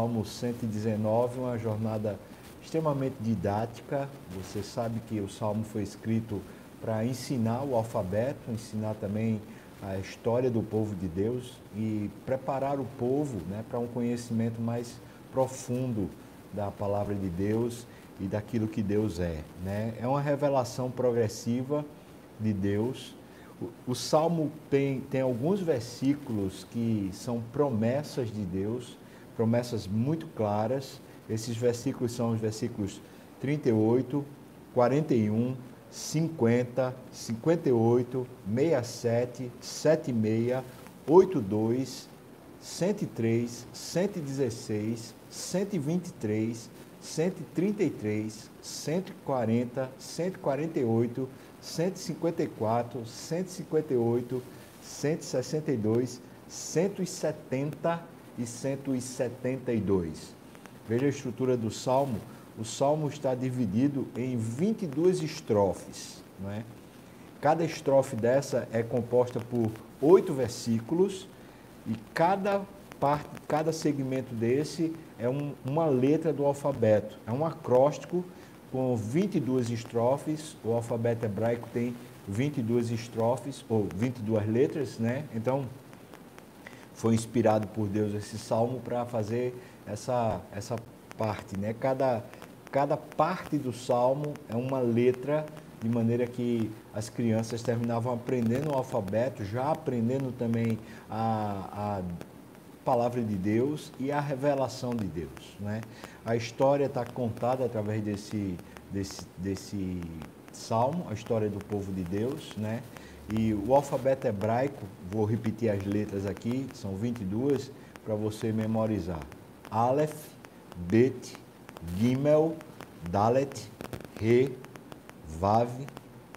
Salmo 119, uma jornada extremamente didática. Você sabe que o Salmo foi escrito para ensinar o alfabeto, ensinar também a história do povo de Deus e preparar o povo né, para um conhecimento mais profundo da palavra de Deus e daquilo que Deus é. Né? É uma revelação progressiva de Deus. O, o Salmo tem, tem alguns versículos que são promessas de Deus, promessas muito claras. Esses versículos são os versículos 38, 41, 50, 58, 67, 76, 82, 103, 116, 123, 133, 140, 148, 154, 158, 162, 170 e 172. Veja a estrutura do salmo o salmo está dividido em 22 estrofes. Não é? Cada estrofe dessa é composta por oito versículos e cada parte, cada segmento desse é um, uma letra do alfabeto. É um acróstico com 22 estrofes. O alfabeto hebraico tem 22 estrofes, ou 22 letras, né? Então, foi inspirado por Deus esse salmo para fazer essa, essa parte, né? Cada, cada parte do salmo é uma letra, de maneira que as crianças terminavam aprendendo o alfabeto, já aprendendo também a, a palavra de Deus e a revelação de Deus. Né? A história está contada através desse, desse, desse salmo, a história do povo de Deus. Né? E o alfabeto hebraico, vou repetir as letras aqui, são 22, para você memorizar. Aleph, Bet, Gimel, Dalet, Re, Vav,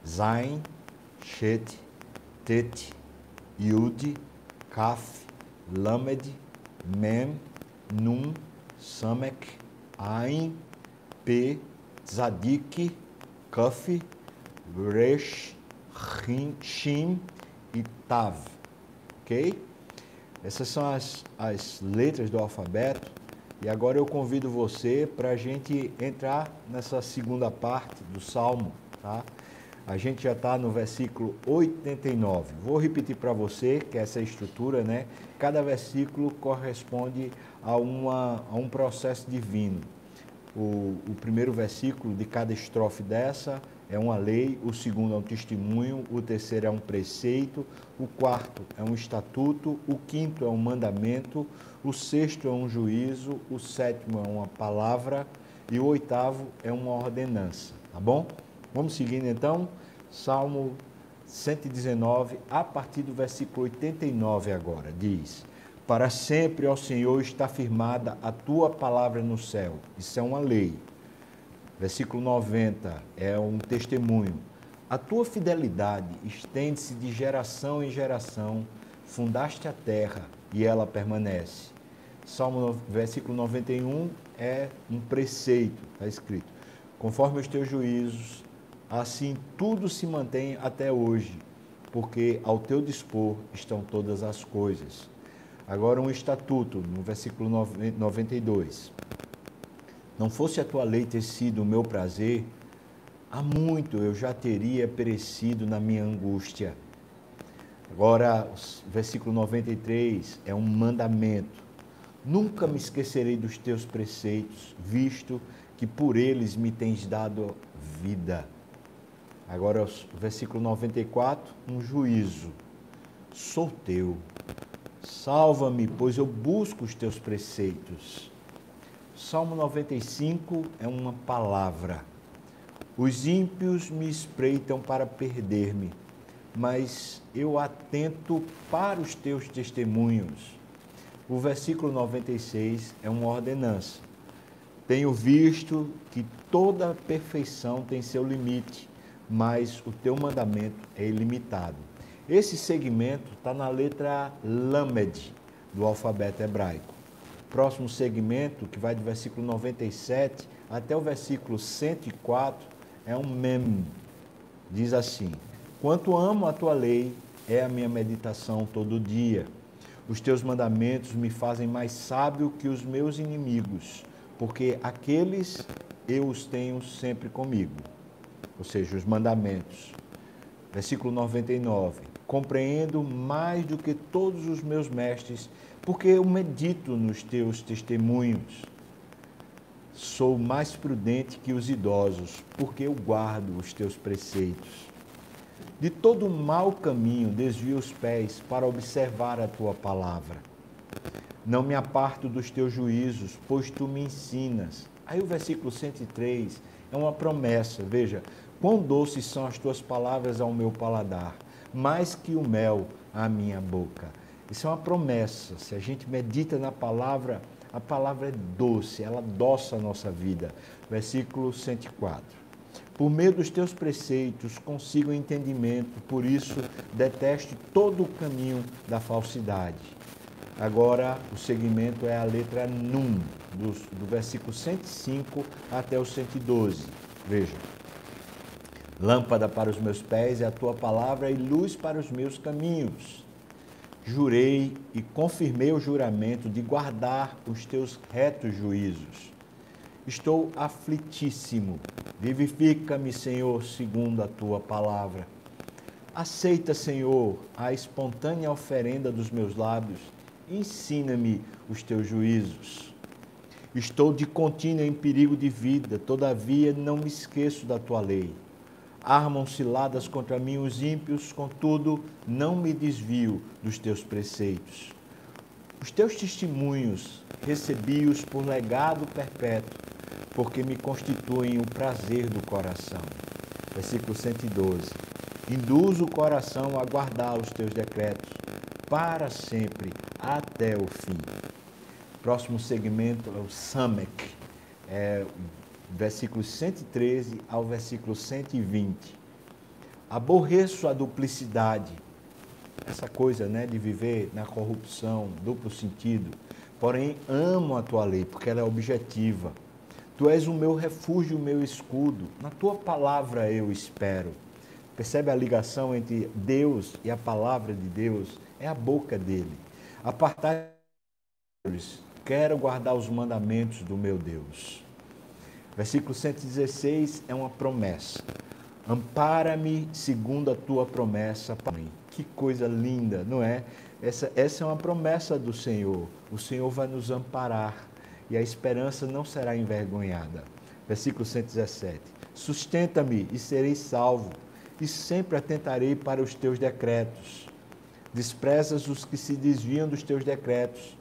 Zain, Shet, Tet, Yud, Kaf, Lamed, Mem, Nun, Samek, Ain, P, Zadik, Kaf, Resh, Shim e Tav. Ok? Essas são as, as letras do alfabeto e agora eu convido você para a gente entrar nessa segunda parte do Salmo, tá? A gente já está no versículo 89. Vou repetir para você que essa estrutura, né? Cada versículo corresponde a, uma, a um processo divino. O, o primeiro versículo de cada estrofe dessa é uma lei, o segundo é um testemunho, o terceiro é um preceito, o quarto é um estatuto, o quinto é um mandamento, o sexto é um juízo, o sétimo é uma palavra e o oitavo é uma ordenança, tá bom? Vamos seguindo então, Salmo 119, a partir do versículo 89 agora, diz: Para sempre, ó Senhor, está firmada a tua palavra no céu. Isso é uma lei. Versículo 90 é um testemunho. A tua fidelidade estende-se de geração em geração, fundaste a terra e ela permanece. Salmo versículo 91 é um preceito, está escrito. Conforme os teus juízos, assim tudo se mantém até hoje, porque ao teu dispor estão todas as coisas. Agora um estatuto, no versículo 92. Não fosse a tua lei ter sido o meu prazer, há muito eu já teria perecido na minha angústia. Agora, versículo 93 é um mandamento. Nunca me esquecerei dos teus preceitos, visto que por eles me tens dado vida. Agora, versículo 94, um juízo. Sou teu. Salva-me, pois eu busco os teus preceitos. Salmo 95 é uma palavra. Os ímpios me espreitam para perder-me, mas eu atento para os teus testemunhos. O versículo 96 é uma ordenança. Tenho visto que toda perfeição tem seu limite, mas o teu mandamento é ilimitado. Esse segmento está na letra Lamed do alfabeto hebraico próximo segmento, que vai do versículo 97 até o versículo 104, é um mem. Diz assim: Quanto amo a tua lei, é a minha meditação todo dia. Os teus mandamentos me fazem mais sábio que os meus inimigos, porque aqueles eu os tenho sempre comigo. Ou seja, os mandamentos. Versículo 99. Compreendo mais do que todos os meus mestres, porque eu medito nos teus testemunhos. Sou mais prudente que os idosos, porque eu guardo os teus preceitos. De todo mau caminho desvio os pés para observar a tua palavra. Não me aparto dos teus juízos, pois tu me ensinas. Aí o versículo 103 é uma promessa. Veja, quão doces são as tuas palavras ao meu paladar, mais que o mel à minha boca. Isso é uma promessa. Se a gente medita na palavra, a palavra é doce, ela adoça a nossa vida. Versículo 104. Por meio dos teus preceitos consigo entendimento, por isso detesto todo o caminho da falsidade. Agora, o segmento é a letra num, do, do versículo 105 até o 112. Veja. Lâmpada para os meus pés é a tua palavra e luz para os meus caminhos. Jurei e confirmei o juramento de guardar os teus retos juízos. Estou aflitíssimo Vivifica-me, Senhor, segundo a tua palavra. Aceita, Senhor, a espontânea oferenda dos meus lábios. Ensina-me os teus juízos. Estou de contínuo em perigo de vida, todavia não me esqueço da tua lei. Armam ciladas contra mim os ímpios, contudo não me desvio dos teus preceitos. Os teus testemunhos recebi-os por legado perpétuo porque me constituem o prazer do coração. Versículo 112. Induz o coração a guardar os teus decretos para sempre, até o fim. Próximo segmento é o Samek, é, versículos 113 ao versículo 120. Aborreço a duplicidade, essa coisa né, de viver na corrupção, duplo sentido, porém amo a tua lei, porque ela é objetiva Tu és o meu refúgio, o meu escudo. Na tua palavra eu espero. Percebe a ligação entre Deus e a palavra de Deus? É a boca dele. Apartai quero guardar os mandamentos do meu Deus. Versículo 116 é uma promessa. Ampara-me segundo a tua promessa para mim. Que coisa linda, não é? Essa, essa é uma promessa do Senhor. O Senhor vai nos amparar e a esperança não será envergonhada. Versículo 117. Sustenta-me e serei salvo, e sempre atentarei para os teus decretos. Desprezas os que se desviam dos teus decretos,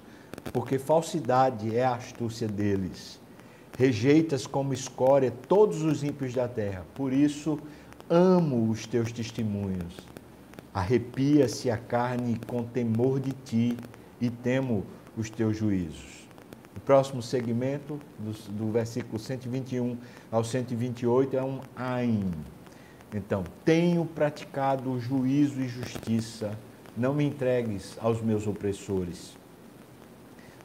porque falsidade é a astúcia deles. Rejeitas como escória todos os ímpios da terra, por isso amo os teus testemunhos. Arrepia-se a carne com temor de ti e temo os teus juízos. O próximo segmento, do, do versículo 121 ao 128, é um Ain. Então, tenho praticado juízo e justiça, não me entregues aos meus opressores.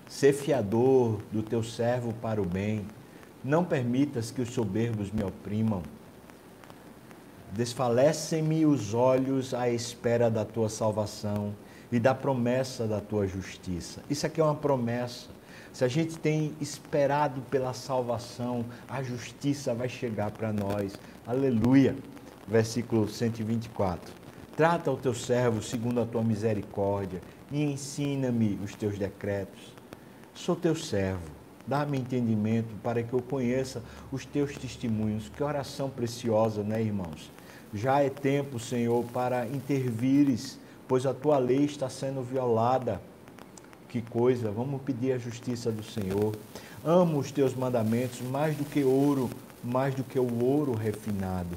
Sê fiador do teu servo para o bem, não permitas que os soberbos me oprimam. Desfalecem-me os olhos à espera da tua salvação e da promessa da tua justiça. Isso aqui é uma promessa se a gente tem esperado pela salvação, a justiça vai chegar para nós. Aleluia. Versículo 124. Trata o teu servo segundo a tua misericórdia e ensina-me os teus decretos. Sou teu servo, dá-me entendimento para que eu conheça os teus testemunhos. Que oração preciosa, né, irmãos? Já é tempo, Senhor, para intervires, pois a tua lei está sendo violada que coisa, vamos pedir a justiça do Senhor. Amo os teus mandamentos mais do que ouro, mais do que o ouro refinado.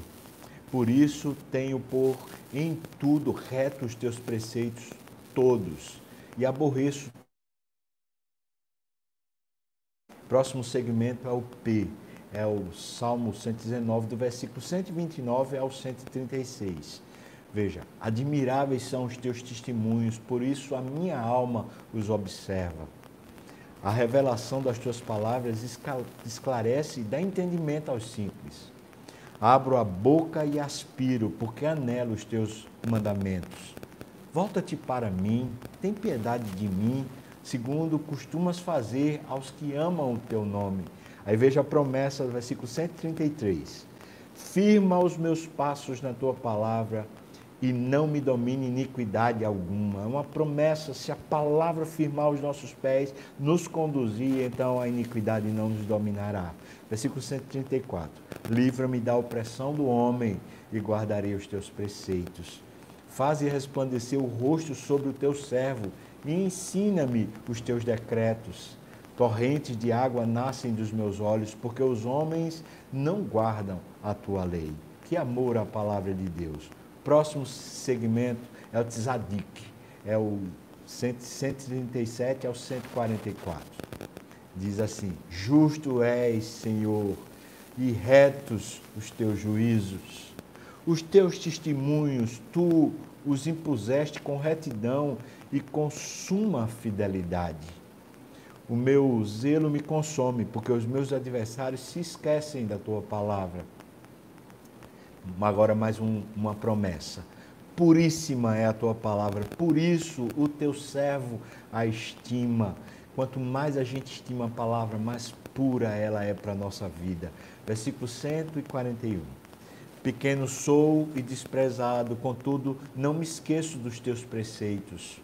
Por isso tenho por em tudo reto os teus preceitos todos e aborreço. Próximo segmento é o P, é o Salmo 119, do versículo 129 ao 136. Veja, admiráveis são os teus testemunhos, por isso a minha alma os observa. A revelação das tuas palavras esclarece e dá entendimento aos simples. Abro a boca e aspiro, porque anelo os teus mandamentos. Volta-te para mim, tem piedade de mim, segundo costumas fazer aos que amam o teu nome. Aí veja a promessa versículo 133. Firma os meus passos na tua palavra e não me domine iniquidade alguma. É uma promessa, se a palavra firmar os nossos pés, nos conduzir, então a iniquidade não nos dominará. Versículo 134. Livra-me da opressão do homem e guardarei os teus preceitos. Faze resplandecer o rosto sobre o teu servo e ensina-me os teus decretos. Torrentes de água nascem dos meus olhos, porque os homens não guardam a tua lei. Que amor à palavra de Deus. Próximo segmento é o Tzadik, é o 137 ao 144. Diz assim: Justo és, Senhor, e retos os teus juízos. Os teus testemunhos tu os impuseste com retidão e com suma fidelidade. O meu zelo me consome, porque os meus adversários se esquecem da tua palavra. Agora, mais um, uma promessa. Puríssima é a tua palavra, por isso o teu servo a estima. Quanto mais a gente estima a palavra, mais pura ela é para a nossa vida. Versículo 141. Pequeno sou e desprezado, contudo, não me esqueço dos teus preceitos.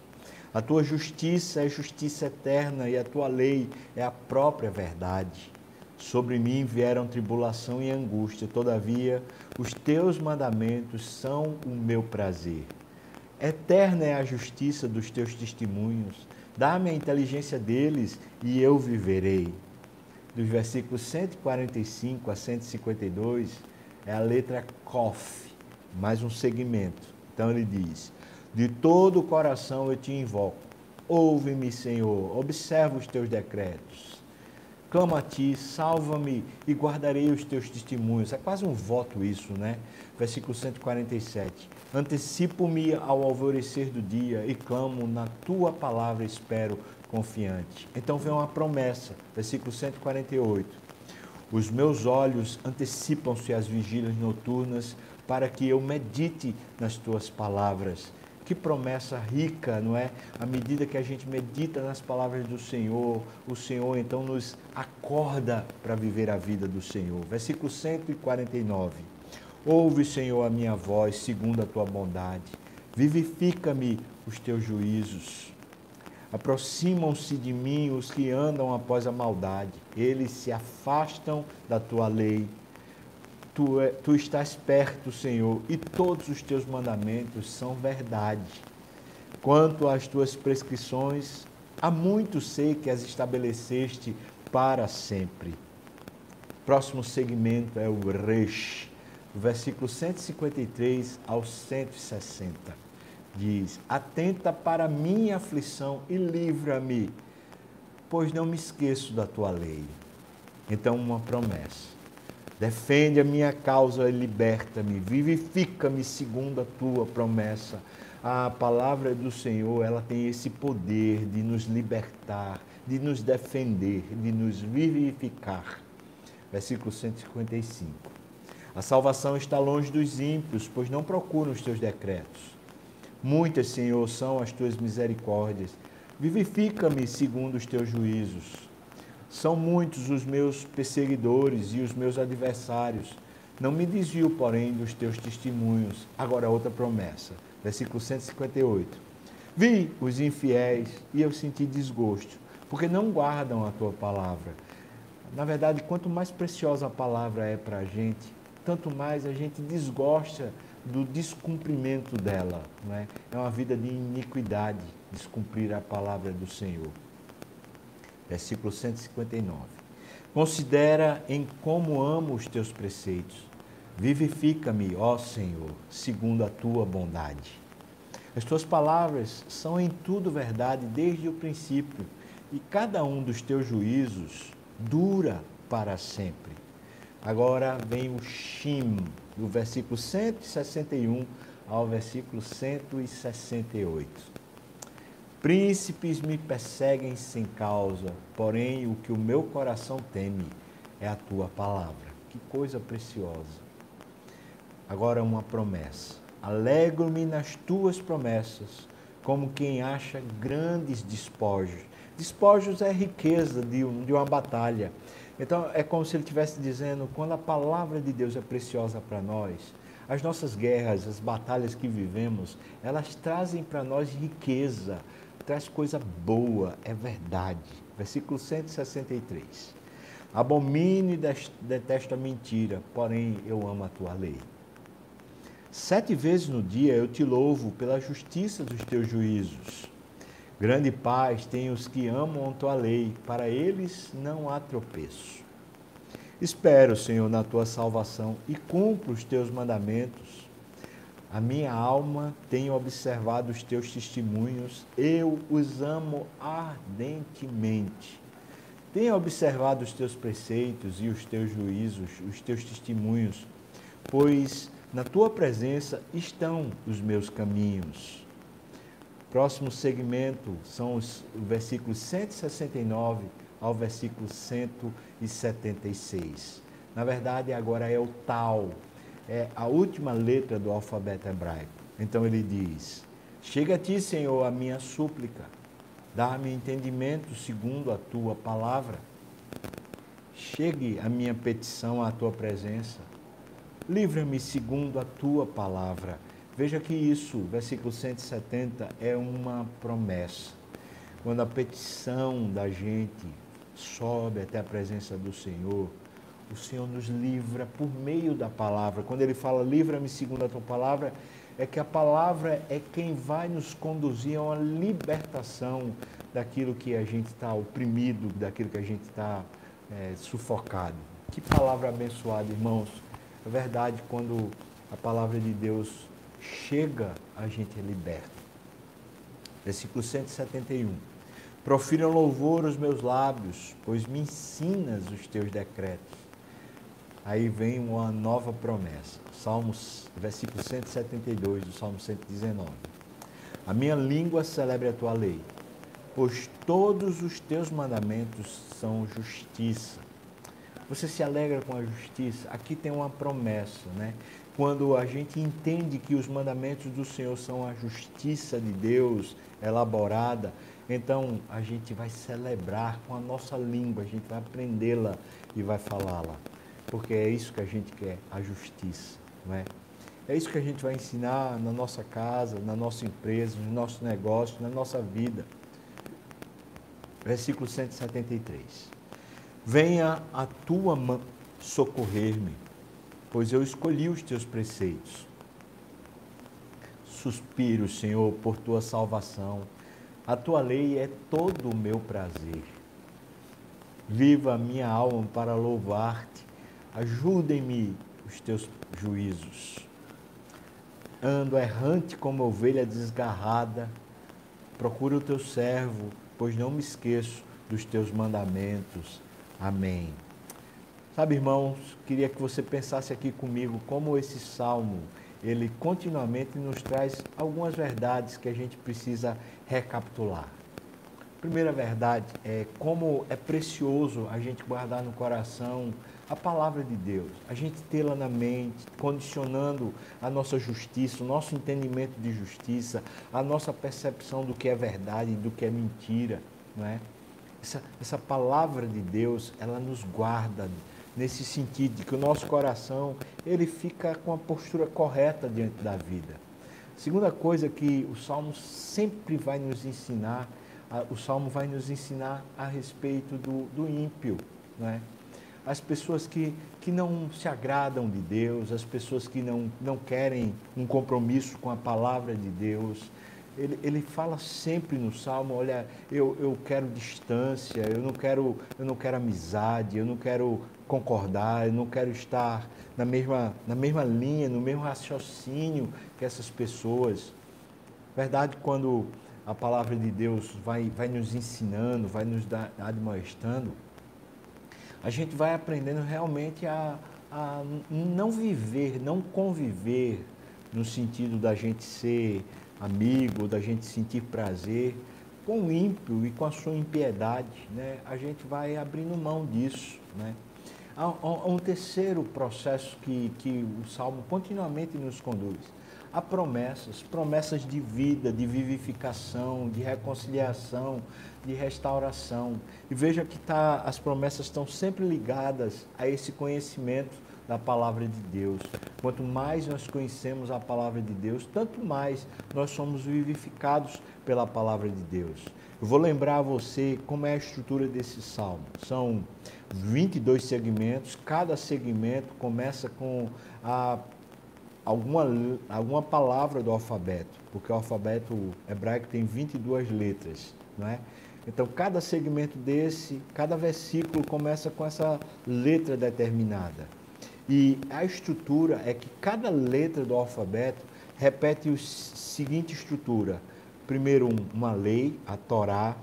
A tua justiça é justiça eterna e a tua lei é a própria verdade. Sobre mim vieram tribulação e angústia, todavia os teus mandamentos são o meu prazer. Eterna é a justiça dos teus testemunhos, dá-me a inteligência deles e eu viverei. Dos versículos 145 a 152 é a letra Kof, mais um segmento. Então ele diz: De todo o coração eu te invoco, ouve-me, Senhor, observa os teus decretos clamo a ti, salva-me e guardarei os teus testemunhos. É quase um voto isso, né? Versículo 147. Antecipo-me ao alvorecer do dia e clamo na tua palavra, espero confiante. Então vem uma promessa, versículo 148. Os meus olhos antecipam-se às vigílias noturnas para que eu medite nas tuas palavras. Que promessa rica, não é? À medida que a gente medita nas palavras do Senhor, o Senhor então nos acorda para viver a vida do Senhor. Versículo 149. Ouve, Senhor, a minha voz, segundo a tua bondade. Vivifica-me os teus juízos. Aproximam-se de mim os que andam após a maldade. Eles se afastam da tua lei tu, é, tu estás perto, Senhor, e todos os teus mandamentos são verdade. Quanto às tuas prescrições, há muito sei que as estabeleceste para sempre. Próximo segmento é o Resh, versículo 153 ao 160. Diz: Atenta para minha aflição e livra-me, pois não me esqueço da tua lei. Então, uma promessa Defende a minha causa e liberta-me. Vivifica-me segundo a tua promessa. A palavra do Senhor, ela tem esse poder de nos libertar, de nos defender, de nos vivificar. Versículo 155. A salvação está longe dos ímpios, pois não procuram os teus decretos. Muitas, Senhor, são as tuas misericórdias. Vivifica-me segundo os teus juízos. São muitos os meus perseguidores e os meus adversários. Não me desvio, porém, dos teus testemunhos. Agora, outra promessa. Versículo 158. Vi os infiéis e eu senti desgosto, porque não guardam a tua palavra. Na verdade, quanto mais preciosa a palavra é para a gente, tanto mais a gente desgosta do descumprimento dela. Não é? é uma vida de iniquidade descumprir a palavra do Senhor versículo 159. Considera em como amo os teus preceitos. Vivifica-me, ó Senhor, segundo a tua bondade. As tuas palavras são em tudo verdade desde o princípio, e cada um dos teus juízos dura para sempre. Agora vem o Shim, do versículo 161 ao versículo 168. Príncipes me perseguem sem causa, porém o que o meu coração teme é a tua palavra. Que coisa preciosa. Agora uma promessa. Alegro-me nas tuas promessas, como quem acha grandes despojos. Despojos é riqueza de, um, de uma batalha. Então é como se ele estivesse dizendo: quando a palavra de Deus é preciosa para nós, as nossas guerras, as batalhas que vivemos, elas trazem para nós riqueza, traz coisa boa, é verdade. Versículo 163. Abomino e detesto a mentira, porém eu amo a tua lei. Sete vezes no dia eu te louvo pela justiça dos teus juízos. Grande paz tem os que amam a tua lei, para eles não há tropeço. Espero, Senhor, na tua salvação e cumpro os teus mandamentos. A minha alma tem observado os teus testemunhos, eu os amo ardentemente. Tenho observado os teus preceitos e os teus juízos, os teus testemunhos, pois na tua presença estão os meus caminhos. Próximo segmento são os versículos 169 ao versículo 176. Na verdade, agora é o tal, é a última letra do alfabeto hebraico. Então ele diz: Chega a ti, Senhor, a minha súplica, dá-me entendimento segundo a tua palavra. Chegue a minha petição à tua presença. Livra-me segundo a tua palavra. Veja que isso, versículo 170, é uma promessa. Quando a petição da gente sobe até a presença do Senhor, o Senhor nos livra por meio da palavra. Quando ele fala, livra-me segundo a tua palavra, é que a palavra é quem vai nos conduzir a uma libertação daquilo que a gente está oprimido, daquilo que a gente está é, sufocado. Que palavra abençoada, irmãos. É verdade, quando a palavra de Deus chega, a gente é liberto. Versículo 171. Profiram louvor os meus lábios, pois me ensinas os teus decretos. Aí vem uma nova promessa. Salmos, versículo 172 do Salmo 119. A minha língua celebre a tua lei, pois todos os teus mandamentos são justiça. Você se alegra com a justiça? Aqui tem uma promessa, né? Quando a gente entende que os mandamentos do Senhor são a justiça de Deus elaborada, então a gente vai celebrar com a nossa língua, a gente vai aprendê-la e vai falá-la. Porque é isso que a gente quer, a justiça, não é? É isso que a gente vai ensinar na nossa casa, na nossa empresa, no nosso negócio, na nossa vida. Versículo 173. Venha a tua mão socorrer-me, pois eu escolhi os teus preceitos. Suspiro, Senhor, por tua salvação. A tua lei é todo o meu prazer. Viva a minha alma para louvar-te. Ajudem-me os teus juízos. Ando errante como ovelha desgarrada. Procura o teu servo, pois não me esqueço dos teus mandamentos. Amém. Sabe, irmãos, queria que você pensasse aqui comigo como esse salmo, ele continuamente nos traz algumas verdades que a gente precisa recapitular. Primeira verdade é como é precioso a gente guardar no coração a palavra de Deus, a gente tê-la na mente, condicionando a nossa justiça, o nosso entendimento de justiça, a nossa percepção do que é verdade e do que é mentira, não é? essa, essa palavra de Deus, ela nos guarda nesse sentido de que o nosso coração ele fica com a postura correta diante da vida. Segunda coisa que o Salmo sempre vai nos ensinar, o Salmo vai nos ensinar a respeito do, do ímpio, né? As pessoas que, que não se agradam de Deus, as pessoas que não, não querem um compromisso com a palavra de Deus, ele, ele fala sempre no Salmo, olha, eu, eu quero distância, eu não quero, eu não quero amizade, eu não quero concordar, eu não quero estar na mesma, na mesma linha, no mesmo raciocínio que essas pessoas. Verdade, quando a palavra de Deus vai, vai nos ensinando, vai nos admoestando, a gente vai aprendendo realmente a, a não viver, não conviver no sentido da gente ser amigo, da gente sentir prazer, com o ímpio e com a sua impiedade, né, a gente vai abrindo mão disso. Né? Há, há um terceiro processo que, que o Salmo continuamente nos conduz. há promessas, promessas de vida, de vivificação, de reconciliação, de restauração. E veja que tá, as promessas estão sempre ligadas a esse conhecimento da palavra de Deus. Quanto mais nós conhecemos a palavra de Deus, tanto mais nós somos vivificados pela palavra de Deus. Eu vou lembrar a você como é a estrutura desse salmo. São 22 segmentos, cada segmento começa com a, alguma, alguma palavra do alfabeto, porque o alfabeto hebraico tem 22 letras, não é? Então, cada segmento desse, cada versículo começa com essa letra determinada. E a estrutura é que cada letra do alfabeto repete a seguinte estrutura: primeiro, uma lei, a Torá.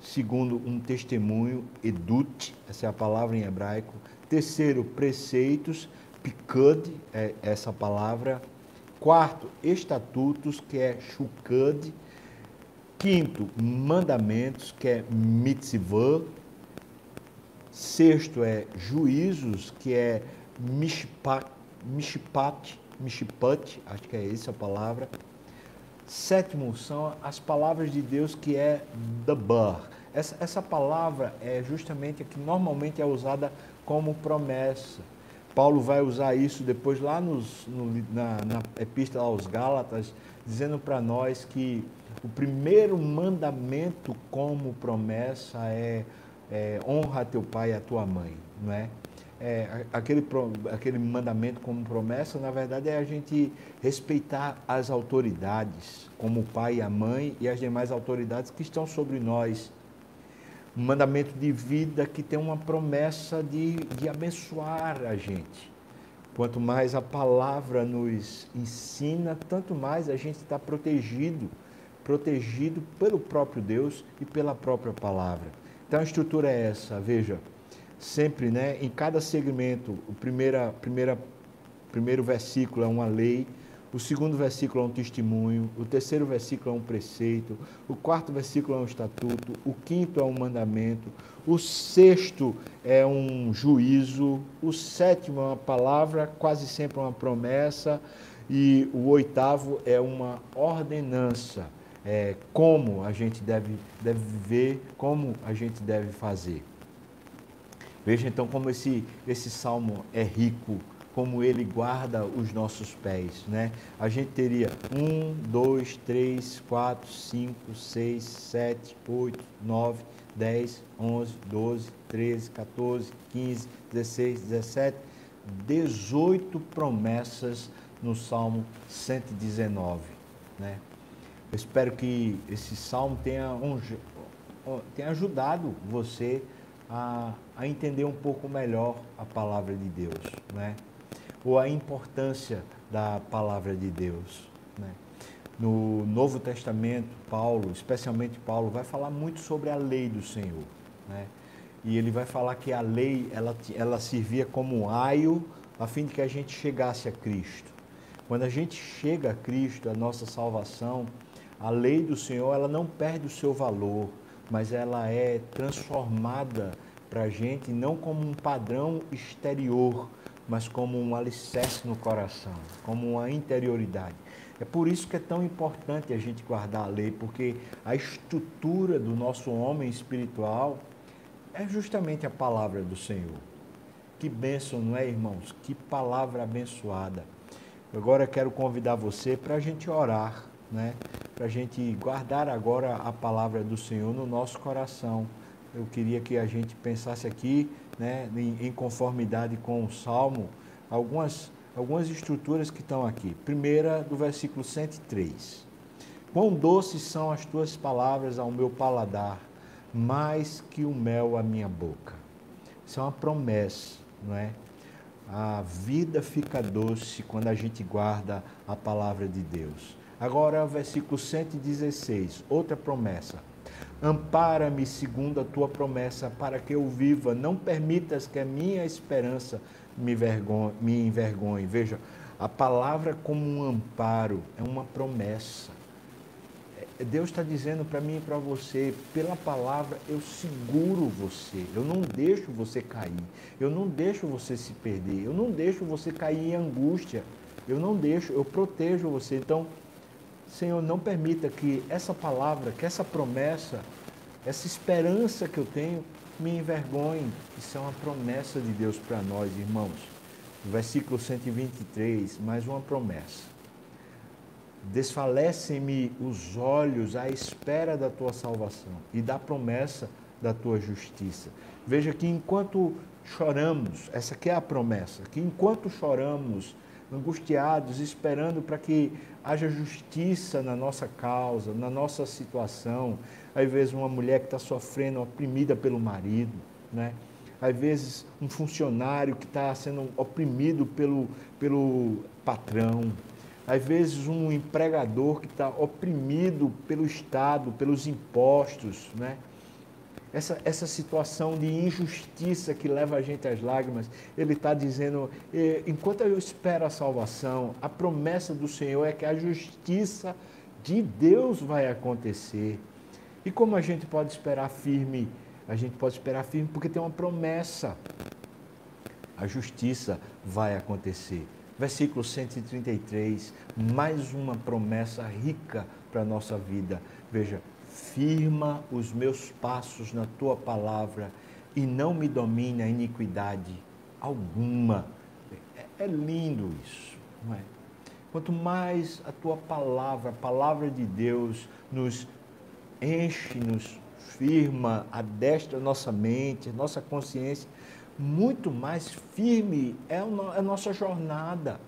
Segundo, um testemunho, edut, essa é a palavra em hebraico. Terceiro, preceitos, pikud, é essa palavra. Quarto, estatutos, que é shukad. Quinto, mandamentos, que é mitzvah. Sexto é juízos, que é mishpat, mishpat, mishpat, acho que é essa a palavra. Sétimo são as palavras de Deus que é dabar. Essa, essa palavra é justamente a que normalmente é usada como promessa. Paulo vai usar isso depois lá nos, no, na, na Epístola aos Gálatas, dizendo para nós que o primeiro mandamento como promessa é, é honra teu pai e a tua mãe, não é? É, aquele, aquele mandamento como promessa, na verdade, é a gente respeitar as autoridades, como o pai e a mãe e as demais autoridades que estão sobre nós. Um mandamento de vida que tem uma promessa de, de abençoar a gente. Quanto mais a palavra nos ensina, tanto mais a gente está protegido, protegido pelo próprio Deus e pela própria palavra. Então a estrutura é essa, veja sempre, né, em cada segmento, o primeira, primeira, primeiro versículo é uma lei, o segundo versículo é um testemunho, o terceiro versículo é um preceito, o quarto versículo é um estatuto, o quinto é um mandamento, o sexto é um juízo, o sétimo é uma palavra, quase sempre uma promessa, e o oitavo é uma ordenança. É, como a gente deve, deve viver, como a gente deve fazer. Veja então como esse, esse salmo é rico, como ele guarda os nossos pés. Né? A gente teria um, dois, três, quatro, cinco, seis, sete, oito, nove, dez, onze, doze, treze, 14, 15, 16, 17, 18 promessas no Salmo 119. Né? Eu espero que esse salmo tenha, tenha ajudado você a a, entender um pouco melhor a palavra de Deus, né? ou a importância da palavra de Deus. Né? No Novo Testamento, Paulo, especialmente Paulo, vai falar muito sobre a lei do Senhor. Né? E ele vai falar que a lei ela, ela servia como um aio a fim de que a gente chegasse a Cristo. Quando a gente chega a Cristo, a nossa salvação, a lei do Senhor ela não perde o seu valor, mas ela é transformada para a gente não como um padrão exterior, mas como um alicerce no coração, como uma interioridade. É por isso que é tão importante a gente guardar a lei, porque a estrutura do nosso homem espiritual é justamente a palavra do Senhor. Que bênção, não é, irmãos? Que palavra abençoada. Agora quero convidar você para a gente orar né? Para a gente guardar agora a palavra do Senhor no nosso coração. Eu queria que a gente pensasse aqui, né, em, em conformidade com o Salmo, algumas, algumas estruturas que estão aqui. Primeira, do versículo 103. Quão doces são as tuas palavras ao meu paladar, mais que o mel à minha boca. Isso é uma promessa, não é? A vida fica doce quando a gente guarda a palavra de Deus. Agora, o versículo 116, outra promessa. Ampara-me segundo a tua promessa, para que eu viva. Não permitas que a minha esperança me, me envergonhe. Veja, a palavra como um amparo é uma promessa. É, Deus está dizendo para mim e para você, pela palavra eu seguro você, eu não deixo você cair, eu não deixo você se perder, eu não deixo você cair em angústia. Eu não deixo, eu protejo você. Então, Senhor, não permita que essa palavra, que essa promessa, essa esperança que eu tenho me envergonhe. Isso é uma promessa de Deus para nós, irmãos. versículo 123, mais uma promessa. Desfalecem-me os olhos à espera da tua salvação e da promessa da tua justiça. Veja que enquanto choramos, essa aqui é a promessa, que enquanto choramos, angustiados, esperando para que haja justiça na nossa causa, na nossa situação. Às vezes uma mulher que está sofrendo, oprimida pelo marido, né? Às vezes um funcionário que está sendo oprimido pelo, pelo patrão. Às vezes um empregador que está oprimido pelo Estado, pelos impostos, né? Essa, essa situação de injustiça que leva a gente às lágrimas, ele está dizendo: enquanto eu espero a salvação, a promessa do Senhor é que a justiça de Deus vai acontecer. E como a gente pode esperar firme? A gente pode esperar firme porque tem uma promessa. A justiça vai acontecer. Versículo 133, mais uma promessa rica para a nossa vida. Veja, firma os meus passos na tua palavra e não me domine a iniquidade alguma. É, é lindo isso, não é? Quanto mais a tua palavra, a palavra de Deus, nos enche, nos firma, adestra a nossa mente, a nossa consciência, muito mais firme é a nossa jornada.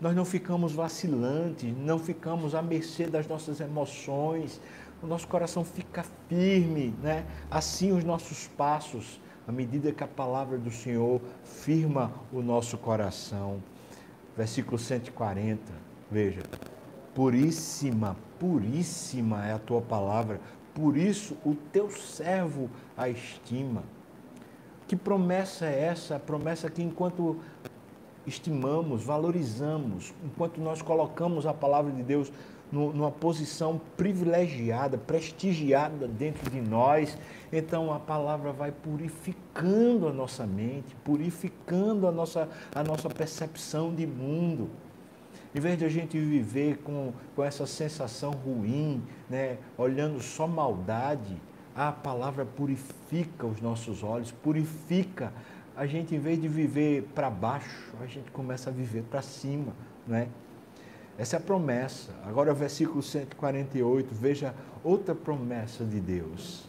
Nós não ficamos vacilantes, não ficamos à mercê das nossas emoções, o nosso coração fica firme, né? Assim os nossos passos, à medida que a palavra do Senhor firma o nosso coração. Versículo 140, veja. Puríssima, puríssima é a tua palavra, por isso o teu servo a estima. Que promessa é essa? A promessa que enquanto estimamos, valorizamos, enquanto nós colocamos a palavra de Deus numa posição privilegiada, prestigiada dentro de nós. Então a palavra vai purificando a nossa mente, purificando a nossa, a nossa percepção de mundo. Em vez de a gente viver com, com essa sensação ruim, né, olhando só maldade, a palavra purifica os nossos olhos, purifica. A gente, em vez de viver para baixo, a gente começa a viver para cima, né? Essa é a promessa. Agora, versículo 148, veja outra promessa de Deus.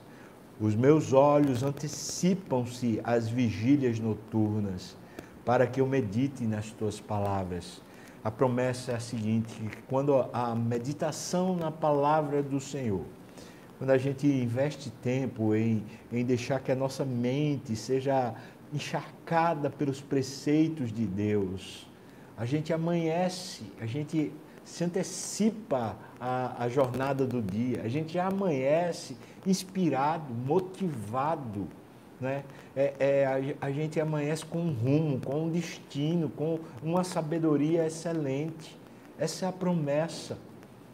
Os meus olhos antecipam-se às vigílias noturnas, para que eu medite nas tuas palavras. A promessa é a seguinte: quando a meditação na palavra do Senhor, quando a gente investe tempo em, em deixar que a nossa mente seja encharcada pelos preceitos de Deus, a gente amanhece, a gente se antecipa a jornada do dia, a gente já amanhece inspirado, motivado. Né? É, é, a, a, gente amanhece com um rumo, com um destino, com uma sabedoria excelente. Essa é a promessa.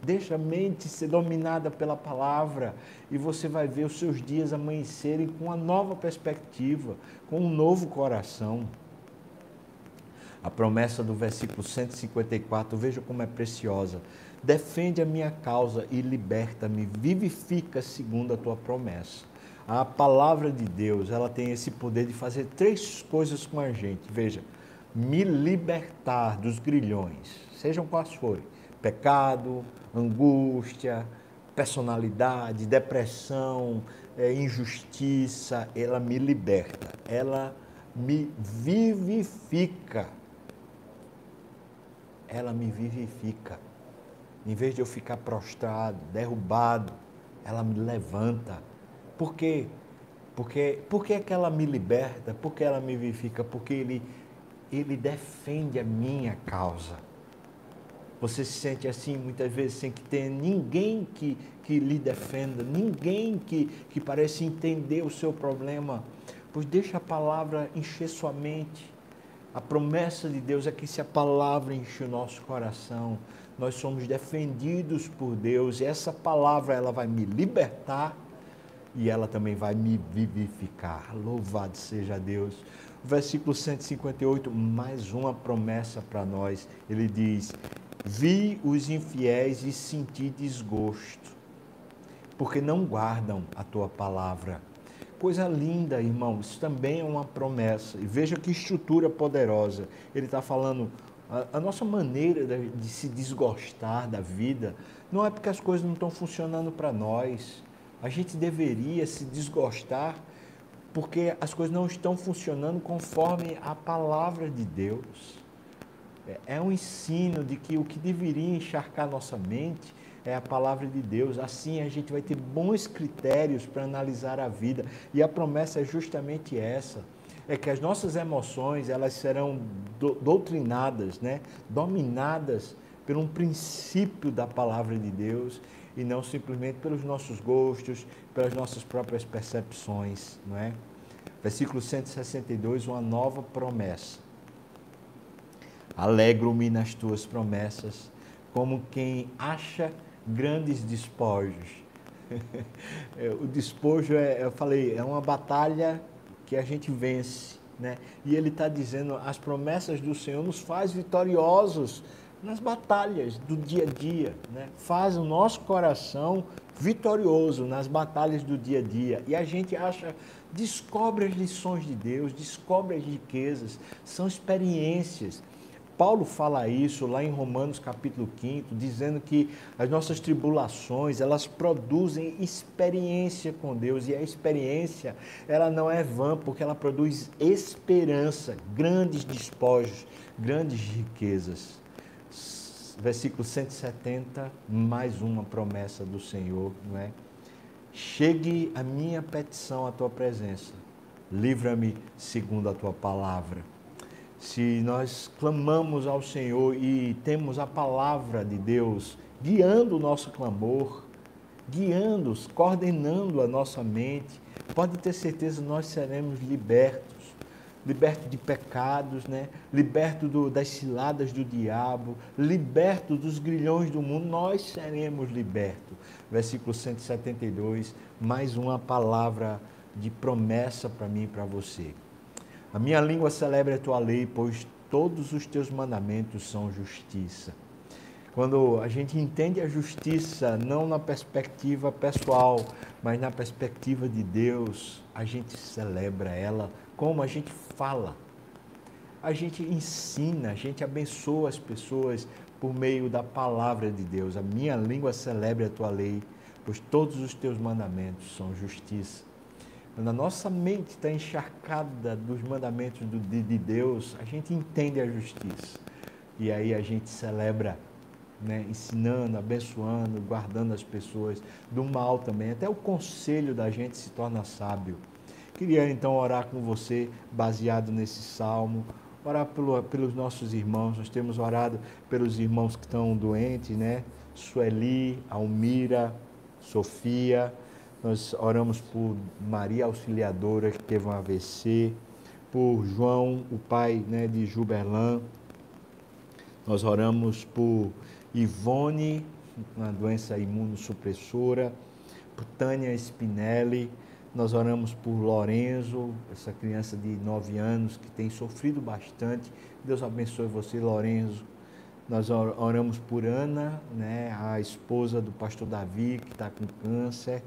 Deixa a mente ser dominada pela palavra e você vai ver os seus dias amanhecerem com uma nova perspectiva, com um novo coração. A promessa do versículo 154, veja como é preciosa. Defende a minha causa e liberta-me, vivifica segundo a tua promessa. A palavra de Deus, ela tem esse poder de fazer três coisas com a gente. Veja, me libertar dos grilhões, sejam quais forem: pecado, angústia, personalidade, depressão, é, injustiça, ela me liberta, ela me vivifica ela me vivifica. Em vez de eu ficar prostrado, derrubado, ela me levanta. Por quê? Porque, por que, é que ela me liberta? Por que ela me vivifica? Porque ele, ele defende a minha causa. Você se sente assim muitas vezes sem que tenha ninguém que, que lhe defenda, ninguém que, que parece entender o seu problema. Pois deixa a palavra encher sua mente a promessa de Deus é que se a palavra enche o nosso coração, nós somos defendidos por Deus e essa palavra ela vai me libertar e ela também vai me vivificar. Louvado seja Deus. Versículo 158, mais uma promessa para nós. Ele diz: Vi os infiéis e senti desgosto, porque não guardam a tua palavra. Coisa linda, irmão, isso também é uma promessa. E veja que estrutura poderosa. Ele está falando, a, nossa maneira de, de se desgostar da vida não é porque as coisas não estão funcionando para nós. A gente deveria se desgostar porque as coisas não estão funcionando conforme a palavra de Deus. É, é um ensino de que o que deveria encharcar nossa mente é a palavra de Deus. Assim a gente vai ter bons critérios para analisar a vida. E a promessa é justamente essa. É que as nossas emoções, elas serão doutrinadas, né? dominadas por um princípio da palavra de Deus e não simplesmente pelos nossos gostos, pelas nossas próprias percepções, não é? Versículo 162, uma nova promessa. Alegro-me nas tuas promessas, como quem acha grandes despojos. É, o despojo, é, eu falei, é uma batalha que a gente vence, né? E ele está dizendo, as promessas do Senhor nos faz vitoriosos nas batalhas do dia a dia, né? faz o nosso coração vitorioso nas batalhas do dia a dia. E a gente acha, descobre as lições de Deus, descobre as riquezas, são experiências. Paulo fala isso lá em Romanos capítulo 5, dizendo que as nossas tribulações, elas produzem experiência com Deus, e a experiência, ela não é vã, porque ela produz esperança, grandes despojos, grandes riquezas versículo 170, mais uma promessa do Senhor, não é? Chegue a minha petição à tua presença, livra-me segundo a tua palavra. Se nós clamamos ao Senhor e temos a palavra de Deus guiando o nosso clamor, guiando, coordenando a nossa mente, pode ter certeza nós seremos libertos liberto de pecados, né? liberto do, das ciladas do diabo, liberto dos grilhões do mundo, nós seremos libertos. Versículo 172, mais uma palavra de promessa para mim e para você. A minha língua celebra a tua lei, pois todos os teus mandamentos são justiça. Quando a gente entende a justiça não na perspectiva pessoal, mas na perspectiva de Deus, a gente celebra ela como a gente fala. A gente ensina, a gente abençoa as pessoas por meio da palavra de Deus. A minha língua celebre a tua lei, pois todos os teus mandamentos são justiça. Quando a nossa mente está encharcada dos mandamentos de Deus, a gente entende a justiça. E aí a gente celebra, né, ensinando, abençoando, guardando as pessoas do mal também. Até o conselho da gente se torna sábio. Queria então orar com você, baseado nesse salmo, orar pelo, pelos nossos irmãos. Nós temos orado pelos irmãos que estão doentes, né? Sueli, Almira, Sofia. Nós oramos por Maria Auxiliadora, que teve um AVC, por João, o pai né, de Juberlan. Nós oramos por Ivone, uma doença imunossupressora, por Tânia Spinelli nós oramos por Lorenzo, essa criança de 9 anos que tem sofrido bastante. Deus abençoe você, Lorenzo. Nós oramos por Ana, né, a esposa do pastor Davi, que está com câncer.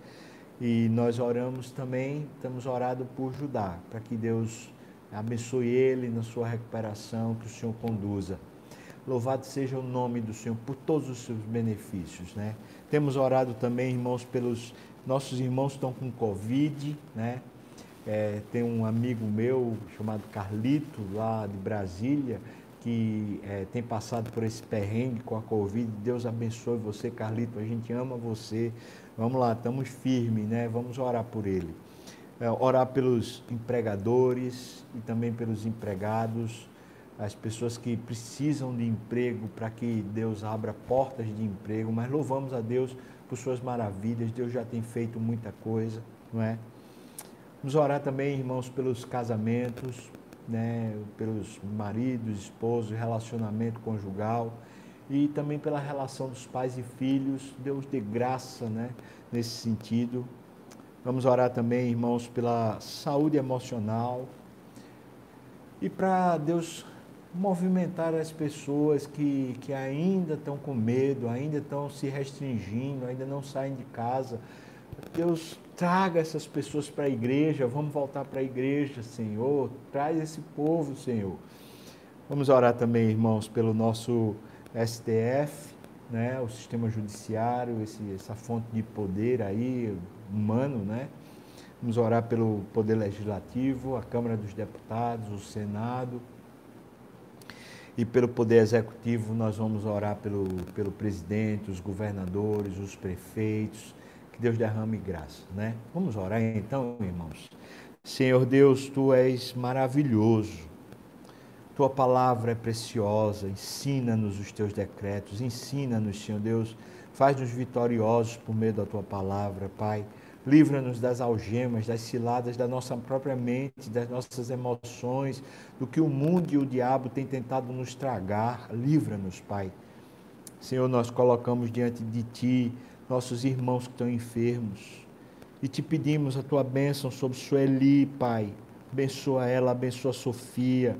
E nós oramos também, estamos orando por Judá, para que Deus abençoe ele na sua recuperação, que o Senhor conduza. Louvado seja o nome do Senhor por todos os seus benefícios, né? Temos orado também, irmãos, pelos nossos irmãos estão com Covid, né? É, tem um amigo meu chamado Carlito, lá de Brasília, que é, tem passado por esse perrengue com a Covid. Deus abençoe você, Carlito. A gente ama você. Vamos lá, estamos firmes, né? Vamos orar por ele. É, orar pelos empregadores e também pelos empregados, as pessoas que precisam de emprego para que Deus abra portas de emprego. Mas louvamos a Deus por suas maravilhas. Deus já tem feito muita coisa, não é? Vamos orar também, irmãos, pelos casamentos, né? pelos maridos, esposos, relacionamento conjugal e também pela relação dos pais e filhos. Deus dê graça, né? Nesse sentido. Vamos orar também, irmãos, pela saúde emocional. e para Deus movimentar as pessoas que, que ainda estão com medo, ainda estão se restringindo, ainda não saem de casa. Deus, traga essas pessoas para a igreja, vamos voltar para a igreja, Senhor. Traz esse povo, Senhor. Vamos orar também, irmãos, pelo nosso STF, né, o sistema judiciário, esse, essa fonte de poder aí, humano, né? Vamos orar pelo Poder Legislativo, a Câmara dos Deputados, o Senado. E pelo Poder Executivo, nós vamos orar pelo, pelo presidente, os governadores, os prefeitos. Que Deus derrame graça, né? Vamos orar então, irmãos. Senhor Deus, tu és maravilhoso. Tua palavra é preciosa. Ensina-nos os teus decretos. Ensina-nos, Senhor Deus. Faz-nos vitoriosos por meio da tua palavra, Pai. Livra-nos das algemas, das ciladas da nossa própria mente, das nossas emoções, do que o mundo e o diabo têm tentado nos tragar. Livra-nos, Pai. Senhor, nós colocamos diante de Ti nossos irmãos que estão enfermos e te pedimos a Tua bênção sobre Sueli, Pai. Abençoa ela, abençoa Sofia,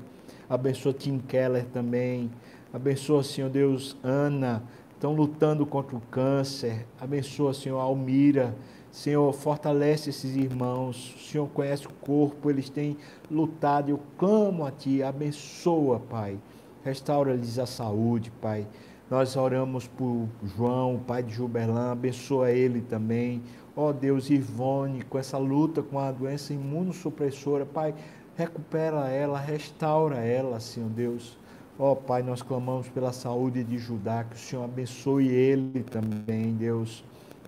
abençoa Tim Keller também. Abençoa, Senhor Deus, Ana, estão lutando contra o câncer. Abençoa, Senhor, Almira Senhor, fortalece esses irmãos. O Senhor conhece o corpo, eles têm lutado. Eu clamo a Ti, abençoa, Pai. Restaura-lhes a saúde, Pai. Nós oramos por João, pai de Gilberlan, abençoa ele também. Ó oh, Deus, Ivone, com essa luta com a doença imunossupressora, Pai, recupera ela, restaura ela, Senhor Deus. Ó oh, Pai, nós clamamos pela saúde de Judá, que o Senhor abençoe ele também, Deus.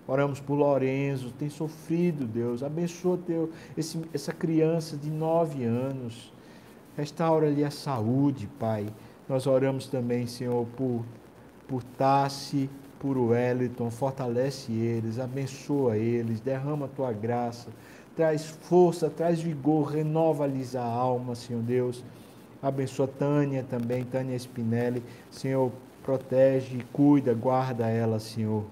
Oramos por Lorenzo, tem sofrido, Deus. Abençoa teu, esse, essa criança de nove anos. Restaura-lhe a saúde, Pai. Nós oramos também, Senhor, por, por Tassi, por Wellington. Fortalece eles, abençoa eles, derrama a tua graça. Traz força, traz vigor, renova-lhes a alma, Senhor Deus. Abençoa Tânia também, Tânia Spinelli. Senhor, protege, cuida, guarda ela, Senhor.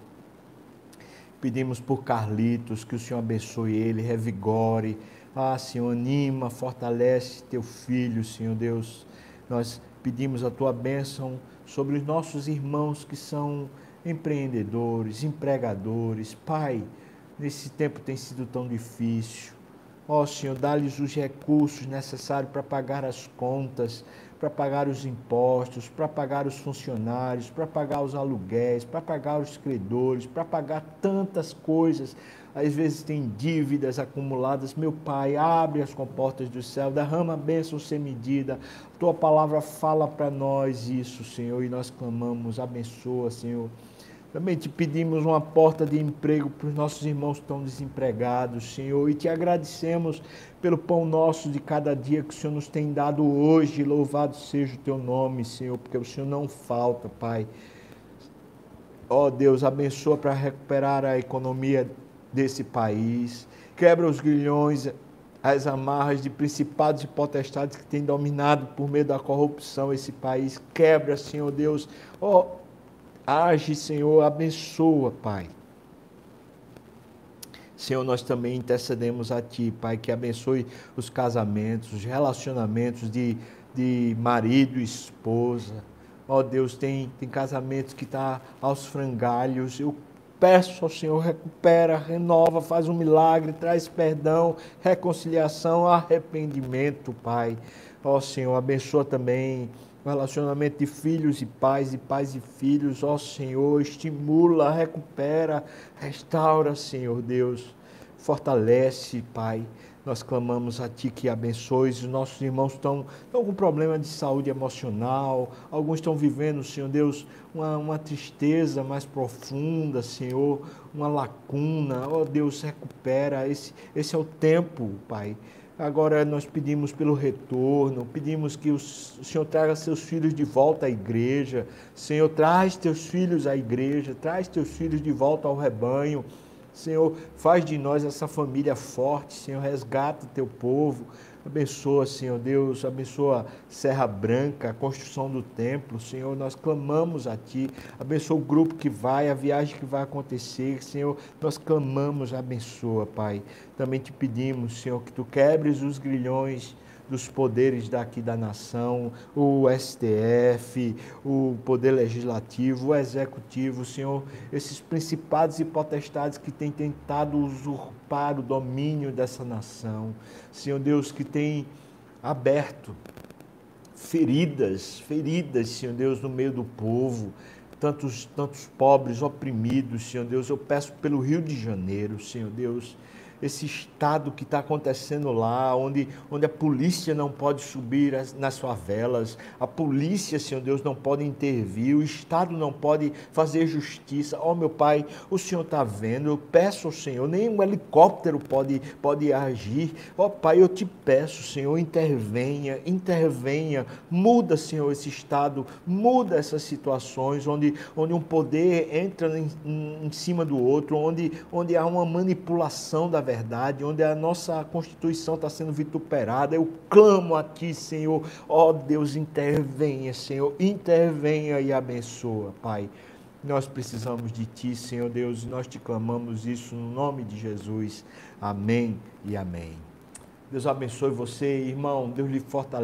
Pedimos por Carlitos, que o Senhor abençoe ele, revigore. Ah, Senhor, anima, fortalece teu filho, Senhor Deus. Nós pedimos a tua bênção sobre os nossos irmãos que são empreendedores, empregadores. Pai, nesse tempo tem sido tão difícil. Ó Senhor, dá-lhes os recursos necessários para pagar as contas, para pagar os impostos, para pagar os funcionários, para pagar os aluguéis, para pagar os credores, para pagar tantas coisas. Às vezes tem dívidas acumuladas. Meu Pai, abre as comportas do céu, derrama a bênção sem medida. Tua palavra fala para nós isso, Senhor, e nós clamamos, abençoa, Senhor também te pedimos uma porta de emprego para os nossos irmãos que estão desempregados, Senhor, e te agradecemos pelo pão nosso de cada dia que o Senhor nos tem dado hoje. Louvado seja o teu nome, Senhor, porque o Senhor não falta, Pai. Ó oh, Deus, abençoa para recuperar a economia desse país. Quebra os grilhões, as amarras de principados e potestades que têm dominado por meio da corrupção esse país. Quebra, Senhor Deus. Ó, oh, Age, Senhor, abençoa, Pai. Senhor, nós também intercedemos a Ti, Pai, que abençoe os casamentos, os relacionamentos de, de marido e esposa. Ó oh, Deus, tem, tem casamentos que estão tá aos frangalhos. Eu peço ao Senhor, recupera, renova, faz um milagre, traz perdão, reconciliação, arrependimento, Pai. Ó oh, Senhor, abençoa também relacionamento de filhos e pais, de pais e filhos, ó Senhor, estimula, recupera, restaura, Senhor Deus, fortalece, Pai. Nós clamamos a Ti que abençoes. Os nossos irmãos estão, estão com problema de saúde emocional, alguns estão vivendo, Senhor Deus, uma, uma tristeza mais profunda, Senhor, uma lacuna. Ó Deus, recupera. Esse, esse é o tempo, Pai Agora nós pedimos pelo retorno, pedimos que o Senhor traga seus filhos de volta à igreja. Senhor, traz teus filhos à igreja, traz teus filhos de volta ao rebanho. Senhor, faz de nós essa família forte, Senhor, resgata o teu povo. Abençoa, Senhor Deus, abençoa Serra Branca, a construção do templo, Senhor, nós clamamos a Ti. Abençoa o grupo que vai, a viagem que vai acontecer, Senhor, nós clamamos, abençoa, Pai. Também te pedimos, Senhor, que Tu quebres os grilhões dos poderes daqui da nação, o STF, o Poder Legislativo, o Executivo, Senhor, esses principados e potestades que têm tentado usurpar o domínio dessa nação. Senhor Deus, que tem aberto feridas, feridas, Senhor Deus, no meio do povo, tantos, tantos pobres oprimidos, Senhor Deus. Eu peço pelo Rio de Janeiro, Senhor Deus esse estado que está acontecendo lá, onde, onde a polícia não pode subir as, nas favelas, a polícia, Senhor Deus, não pode intervir, o Estado não pode fazer justiça. Ó oh, meu Pai, o Senhor está vendo, eu peço ao Senhor, nem um helicóptero pode, pode agir. Ó oh, Pai, eu te peço, Senhor, intervenha, intervenha, muda, Senhor, esse Estado, muda essas situações onde, onde um poder entra em, em, cima do outro, onde, onde há uma manipulação da verdade, onde a nossa Constituição está sendo vituperada. Eu clamo a Ti, Senhor. Ó oh, Deus, intervenha, Senhor. Intervenha e abençoa, Pai. Nós precisamos de Ti, Senhor Deus, e nós te clamamos isso no nome de Jesus. Amém e amém. Deus abençoe você, irmão. Deus lhe fortaleça.